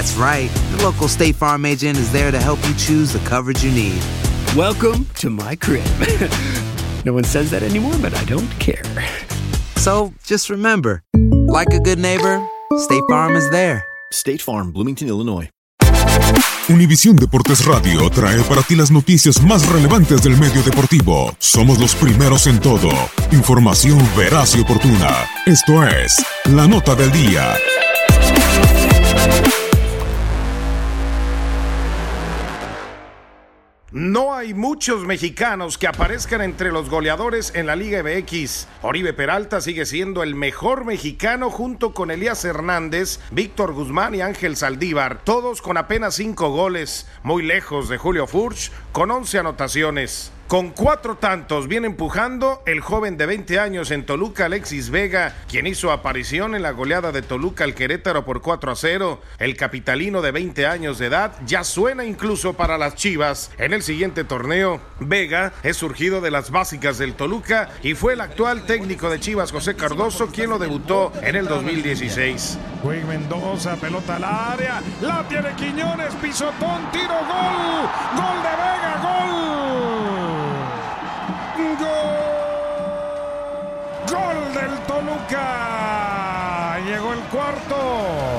That's right. The local State Farm agent is there to help you choose the coverage you need. Welcome to my crib. no one says that anymore, but I don't care. So just remember, like a good neighbor, State Farm is there. State Farm, Bloomington, Illinois. Univisión Deportes Radio trae para ti las noticias más relevantes del medio deportivo. Somos los primeros en todo. Información veraz y oportuna. Esto es La Nota del Día. No hay muchos mexicanos que aparezcan entre los goleadores en la Liga MX. Oribe Peralta sigue siendo el mejor mexicano junto con Elías Hernández, Víctor Guzmán y Ángel Saldívar, todos con apenas cinco goles, muy lejos de Julio Furch, con 11 anotaciones. Con cuatro tantos viene empujando el joven de 20 años en Toluca, Alexis Vega, quien hizo aparición en la goleada de Toluca al Querétaro por 4 a 0. El capitalino de 20 años de edad ya suena incluso para las Chivas. En el siguiente torneo, Vega es surgido de las básicas del Toluca y fue el actual técnico de Chivas, José Cardoso, quien lo debutó en el 2016. Jueg Mendoza, pelota al área, la tiene Quiñones, pisotón, tiro, gol, Llegó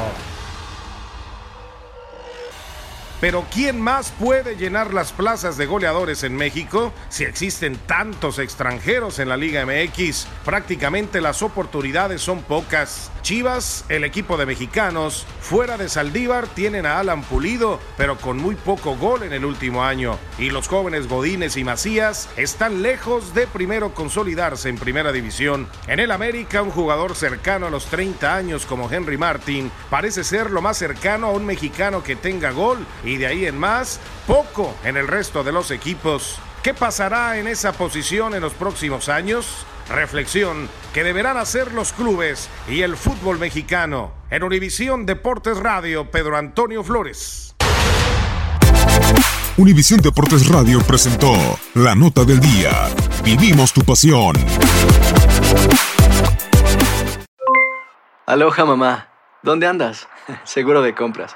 Pero ¿quién más puede llenar las plazas de goleadores en México si existen tantos extranjeros en la Liga MX? Prácticamente las oportunidades son pocas. Chivas, el equipo de mexicanos, fuera de Saldívar tienen a Alan Pulido, pero con muy poco gol en el último año. Y los jóvenes Godínez y Macías están lejos de primero consolidarse en primera división. En el América, un jugador cercano a los 30 años como Henry Martin parece ser lo más cercano a un mexicano que tenga gol y de ahí en más, poco en el resto de los equipos. ¿Qué pasará en esa posición en los próximos años? Reflexión que deberán hacer los clubes y el fútbol mexicano. En Univisión Deportes Radio, Pedro Antonio Flores. Univisión Deportes Radio presentó La Nota del Día. Vivimos tu pasión. Aloha mamá. ¿Dónde andas? Seguro de compras.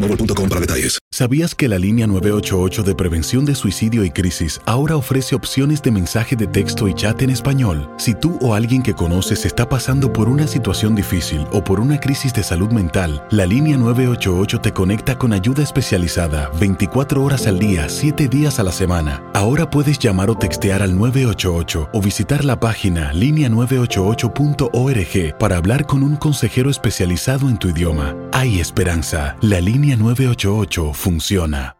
para detalles. ¿Sabías que la línea 988 de prevención de suicidio y crisis ahora ofrece opciones de mensaje de texto y chat en español? Si tú o alguien que conoces está pasando por una situación difícil o por una crisis de salud mental, la línea 988 te conecta con ayuda especializada 24 horas al día, 7 días a la semana. Ahora puedes llamar o textear al 988 o visitar la página línea988.org para hablar con un consejero especializado en tu idioma. Hay esperanza. La línea 988 funciona.